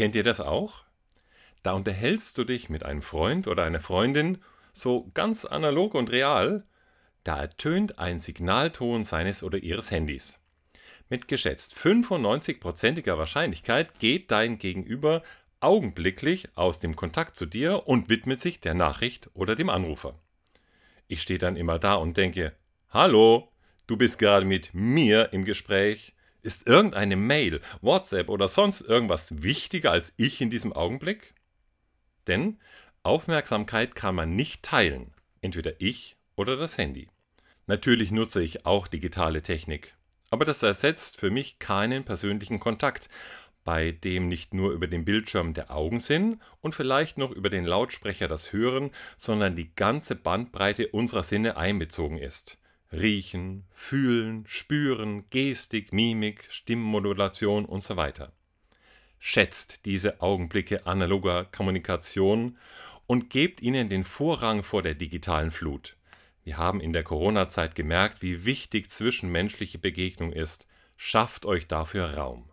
Kennt ihr das auch? Da unterhältst du dich mit einem Freund oder einer Freundin so ganz analog und real, da ertönt ein Signalton seines oder ihres Handys. Mit geschätzt 95%iger Wahrscheinlichkeit geht dein Gegenüber augenblicklich aus dem Kontakt zu dir und widmet sich der Nachricht oder dem Anrufer. Ich stehe dann immer da und denke, hallo, du bist gerade mit mir im Gespräch. Ist irgendeine Mail, WhatsApp oder sonst irgendwas wichtiger als ich in diesem Augenblick? Denn Aufmerksamkeit kann man nicht teilen, entweder ich oder das Handy. Natürlich nutze ich auch digitale Technik, aber das ersetzt für mich keinen persönlichen Kontakt, bei dem nicht nur über den Bildschirm der Augen sind und vielleicht noch über den Lautsprecher das Hören, sondern die ganze Bandbreite unserer Sinne einbezogen ist. Riechen, fühlen, spüren, Gestik, Mimik, Stimmmodulation und so weiter. Schätzt diese Augenblicke analoger Kommunikation und gebt ihnen den Vorrang vor der digitalen Flut. Wir haben in der Corona-Zeit gemerkt, wie wichtig zwischenmenschliche Begegnung ist. Schafft euch dafür Raum.